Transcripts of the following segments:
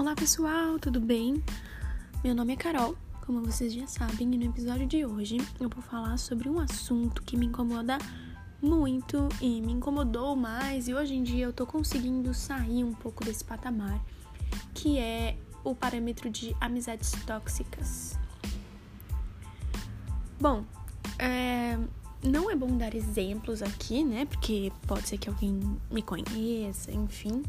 Olá pessoal, tudo bem? Meu nome é Carol, como vocês já sabem, e no episódio de hoje eu vou falar sobre um assunto que me incomoda muito e me incomodou mais, e hoje em dia eu tô conseguindo sair um pouco desse patamar, que é o parâmetro de amizades tóxicas. Bom, é, não é bom dar exemplos aqui, né? Porque pode ser que alguém me conheça, enfim.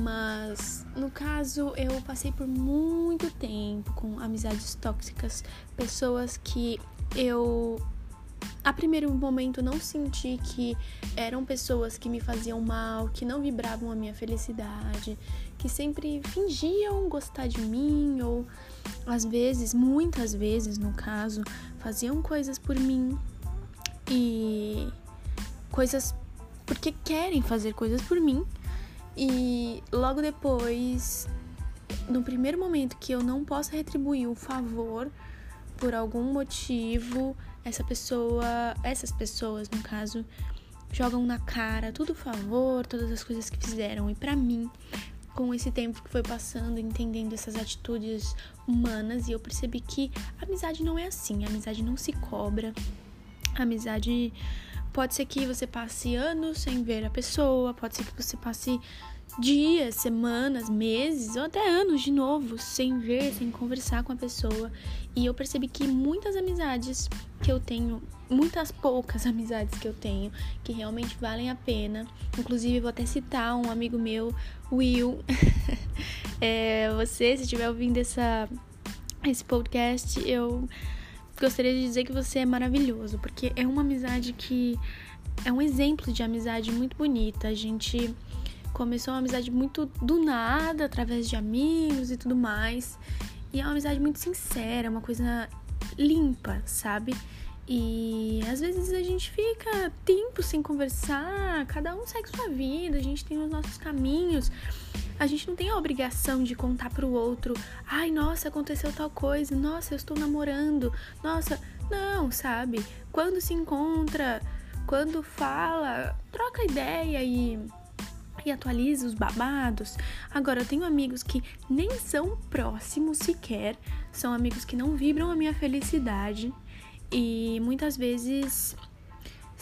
Mas no caso, eu passei por muito tempo com amizades tóxicas, pessoas que eu a primeiro momento não senti que eram pessoas que me faziam mal, que não vibravam a minha felicidade, que sempre fingiam gostar de mim ou às vezes, muitas vezes no caso, faziam coisas por mim e coisas porque querem fazer coisas por mim e logo depois, no primeiro momento que eu não posso retribuir o favor por algum motivo, essa pessoa, essas pessoas, no caso, jogam na cara tudo o favor, todas as coisas que fizeram. E para mim, com esse tempo que foi passando, entendendo essas atitudes humanas, e eu percebi que amizade não é assim, amizade não se cobra. Amizade Pode ser que você passe anos sem ver a pessoa, pode ser que você passe dias, semanas, meses ou até anos de novo sem ver, sem conversar com a pessoa. E eu percebi que muitas amizades que eu tenho, muitas poucas amizades que eu tenho, que realmente valem a pena. Inclusive, vou até citar um amigo meu, Will. é, você, se estiver ouvindo essa, esse podcast, eu gostaria de dizer que você é maravilhoso, porque é uma amizade que é um exemplo de amizade muito bonita. A gente começou uma amizade muito do nada, através de amigos e tudo mais. E é uma amizade muito sincera, uma coisa limpa, sabe? E às vezes a gente fica tempo sem conversar, cada um segue sua vida, a gente tem os nossos caminhos. A gente não tem a obrigação de contar pro outro, ai, nossa, aconteceu tal coisa, nossa, eu estou namorando, nossa, não, sabe? Quando se encontra, quando fala, troca ideia e e atualiza os babados. Agora, eu tenho amigos que nem são próximos sequer, são amigos que não vibram a minha felicidade e muitas vezes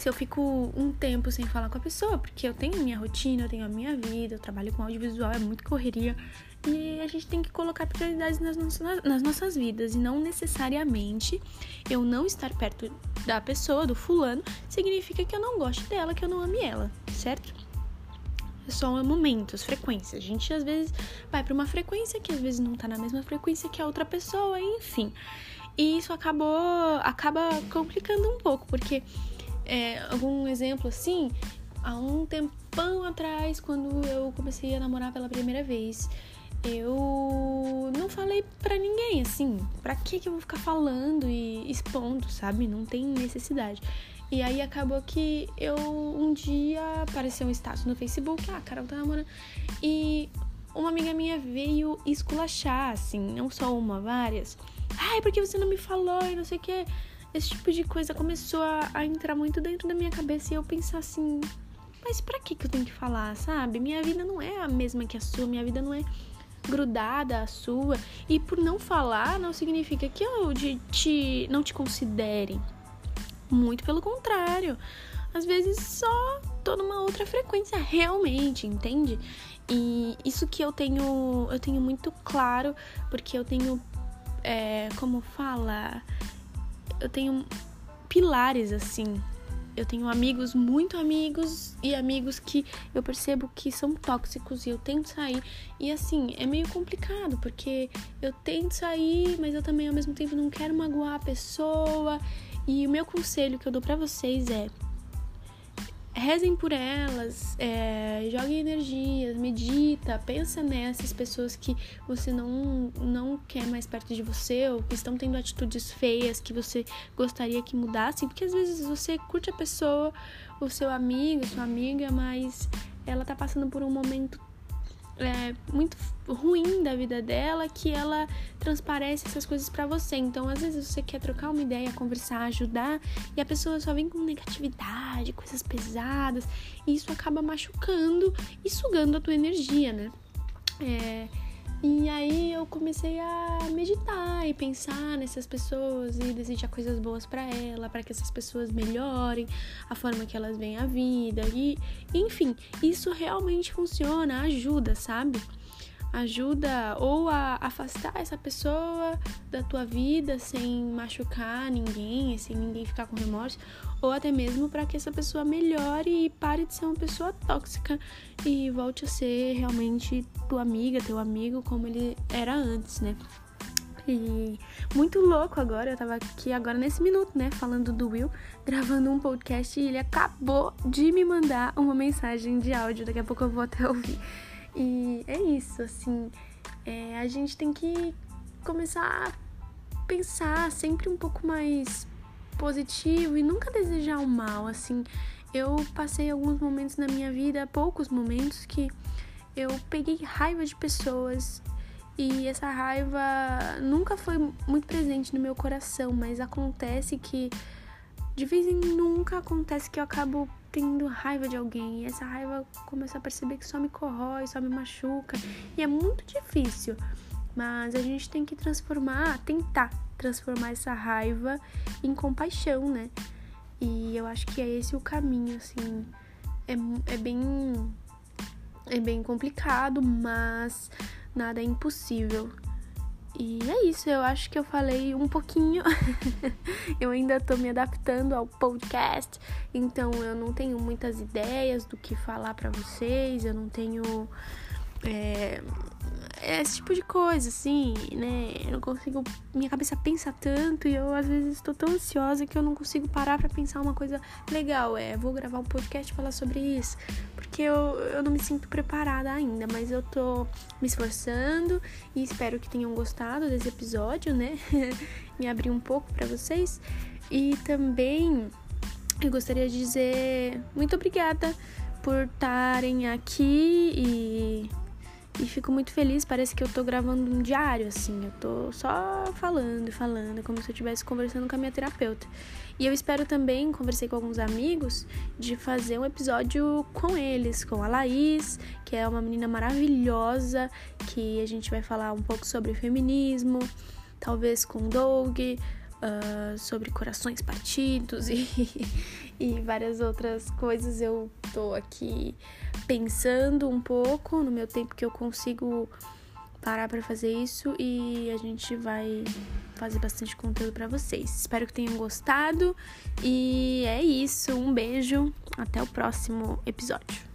se eu fico um tempo sem falar com a pessoa, porque eu tenho minha rotina, eu tenho a minha vida, eu trabalho com audiovisual, é muito correria. E a gente tem que colocar prioridades nas nossas, nas nossas vidas. E não necessariamente eu não estar perto da pessoa, do fulano, significa que eu não goste dela, que eu não ame ela, certo? É só momentos, frequências. A gente às vezes vai para uma frequência que às vezes não tá na mesma frequência que a outra pessoa, enfim. E isso acabou acaba complicando um pouco, porque é, algum exemplo assim, há um tempão atrás, quando eu comecei a namorar pela primeira vez, eu não falei para ninguém, assim, pra que que eu vou ficar falando e expondo, sabe? Não tem necessidade. E aí acabou que eu um dia apareceu um status no Facebook, ah, Carol tá namorando. E uma amiga minha veio esculachar, assim, não só uma, várias. Ai, por que você não me falou e não sei o que esse tipo de coisa começou a, a, entrar muito dentro da minha cabeça e eu pensar assim, mas pra que que eu tenho que falar, sabe? Minha vida não é a mesma que a sua, minha vida não é grudada à sua. E por não falar não significa que eu de, te, não te considere. Muito pelo contrário. Às vezes só tô numa outra frequência realmente, entende? E isso que eu tenho, eu tenho muito claro, porque eu tenho, é, como fala, eu tenho pilares assim. Eu tenho amigos, muito amigos e amigos que eu percebo que são tóxicos e eu tento sair. E assim, é meio complicado, porque eu tento sair, mas eu também ao mesmo tempo não quero magoar a pessoa. E o meu conselho que eu dou para vocês é: rezem por elas, é, joguem energias, medita, pensa nessas pessoas que você não, não quer mais perto de você ou que estão tendo atitudes feias que você gostaria que mudassem, porque às vezes você curte a pessoa, o seu amigo, sua amiga, mas ela tá passando por um momento é, muito ruim da vida dela que ela transparece essas coisas para você. Então, às vezes você quer trocar uma ideia, conversar, ajudar, e a pessoa só vem com negatividade, coisas pesadas, e isso acaba machucando e sugando a tua energia, né? É, E aí eu comecei a meditar e pensar nessas pessoas e desejar coisas boas para ela, para que essas pessoas melhorem a forma que elas veem a vida e, enfim, isso realmente funciona, ajuda, sabe? Ajuda ou a afastar essa pessoa da tua vida sem machucar ninguém, sem ninguém ficar com remorso, ou até mesmo para que essa pessoa melhore e pare de ser uma pessoa tóxica e volte a ser realmente tua amiga, teu amigo como ele era antes, né? E muito louco agora, eu tava aqui agora nesse minuto, né, falando do Will, gravando um podcast e ele acabou de me mandar uma mensagem de áudio, daqui a pouco eu vou até ouvir. E é isso, assim, é, a gente tem que começar a pensar sempre um pouco mais positivo e nunca desejar o mal, assim. Eu passei alguns momentos na minha vida, poucos momentos, que eu peguei raiva de pessoas e essa raiva nunca foi muito presente no meu coração, mas acontece que de vez em nunca acontece que eu acabo tendo raiva de alguém. E essa raiva começa a perceber que só me corrói, só me machuca. E é muito difícil. Mas a gente tem que transformar, tentar transformar essa raiva em compaixão, né? E eu acho que é esse o caminho, assim. É, é bem. É bem complicado, mas nada é impossível. E é isso, eu acho que eu falei um pouquinho. eu ainda tô me adaptando ao podcast, então eu não tenho muitas ideias do que falar para vocês, eu não tenho é, esse tipo de coisa, assim, né? Eu não consigo. Minha cabeça pensa tanto e eu às vezes estou tão ansiosa que eu não consigo parar para pensar uma coisa legal. É, vou gravar um podcast e falar sobre isso. Porque eu, eu não me sinto preparada ainda, mas eu tô me esforçando e espero que tenham gostado desse episódio, né? me abrir um pouco para vocês. E também eu gostaria de dizer muito obrigada por estarem aqui e e fico muito feliz, parece que eu tô gravando um diário, assim. Eu tô só falando e falando, como se eu estivesse conversando com a minha terapeuta. E eu espero também, conversei com alguns amigos, de fazer um episódio com eles, com a Laís, que é uma menina maravilhosa, que a gente vai falar um pouco sobre feminismo, talvez com o Doug, uh, sobre corações partidos e, e várias outras coisas. Eu tô aqui pensando um pouco no meu tempo que eu consigo parar para fazer isso e a gente vai fazer bastante conteúdo para vocês. Espero que tenham gostado e é isso. Um beijo, até o próximo episódio.